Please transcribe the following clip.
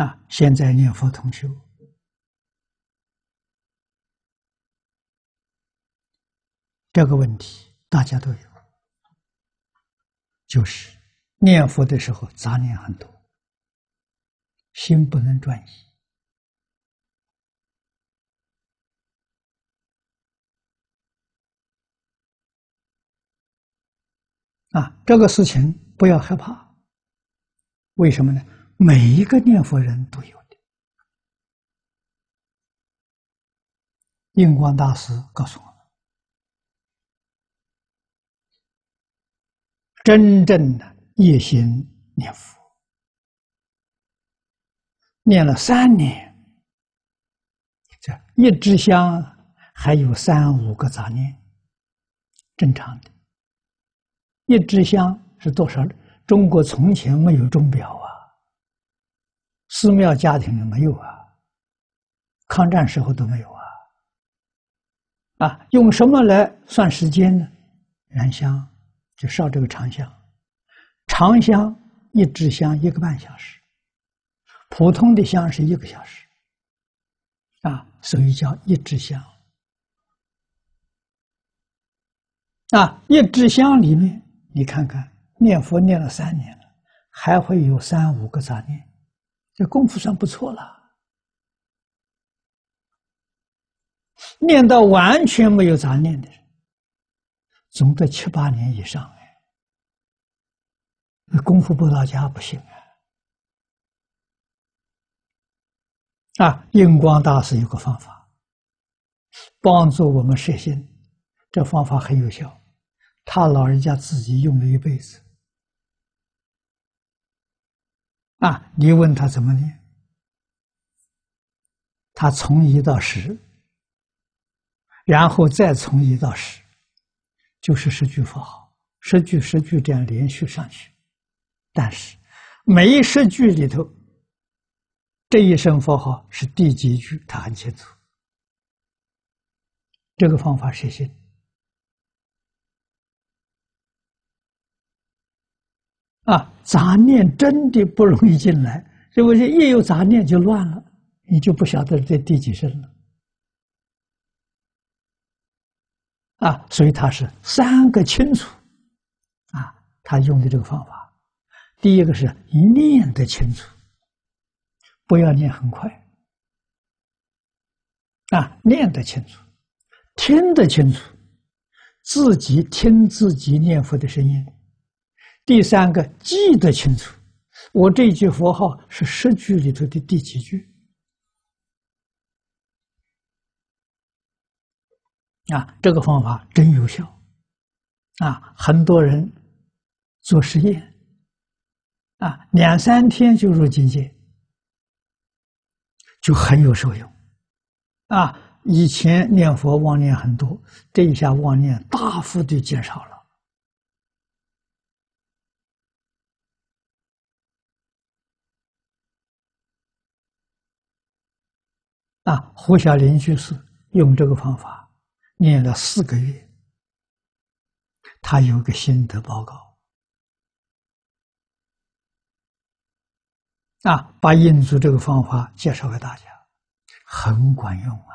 啊现在念佛同修，这个问题大家都有，就是念佛的时候杂念很多，心不能转移。啊，这个事情不要害怕。为什么呢？每一个念佛人都有的。印光大师告诉我们，真正的一心念佛，念了三年，这一支香还有三五个杂念，正常的。一支香是多少？中国从前没有钟表，寺庙家庭没有啊，抗战时候都没有啊。啊，用什么来算时间呢？燃香，就烧这个长香，长香一支香一个半小时，普通的香是一个小时，啊，所以叫一支香。啊，一支香里面。你看看，念佛念了三年了，还会有三五个杂念，这功夫算不错了。念到完全没有杂念的人，总得七八年以上。那功夫不到家不行啊！啊，印光大师有个方法，帮助我们摄心，这方法很有效。他老人家自己用了一辈子，啊！你问他怎么念，他从一到十，然后再从一到十，就是十句佛号，十句十句这样连续上去。但是每一十句里头，这一声佛号是第几句，他很清楚。这个方法实行。啊，杂念真的不容易进来，因为一有杂念就乱了，你就不晓得这第几声了。啊，所以他是三个清楚，啊，他用的这个方法，第一个是念得清楚，不要念很快，啊，念得清楚，听得清楚，自己听自己念佛的声音。第三个记得清楚，我这句佛号是十句里头的第几句？啊，这个方法真有效，啊，很多人做实验，啊，两三天就入境界，就很有受用，啊，以前念佛妄念很多，这一下妄念大幅的减少了。啊，胡小林居士用这个方法念了四个月，他有个心得报告，啊，把印度这个方法介绍给大家，很管用。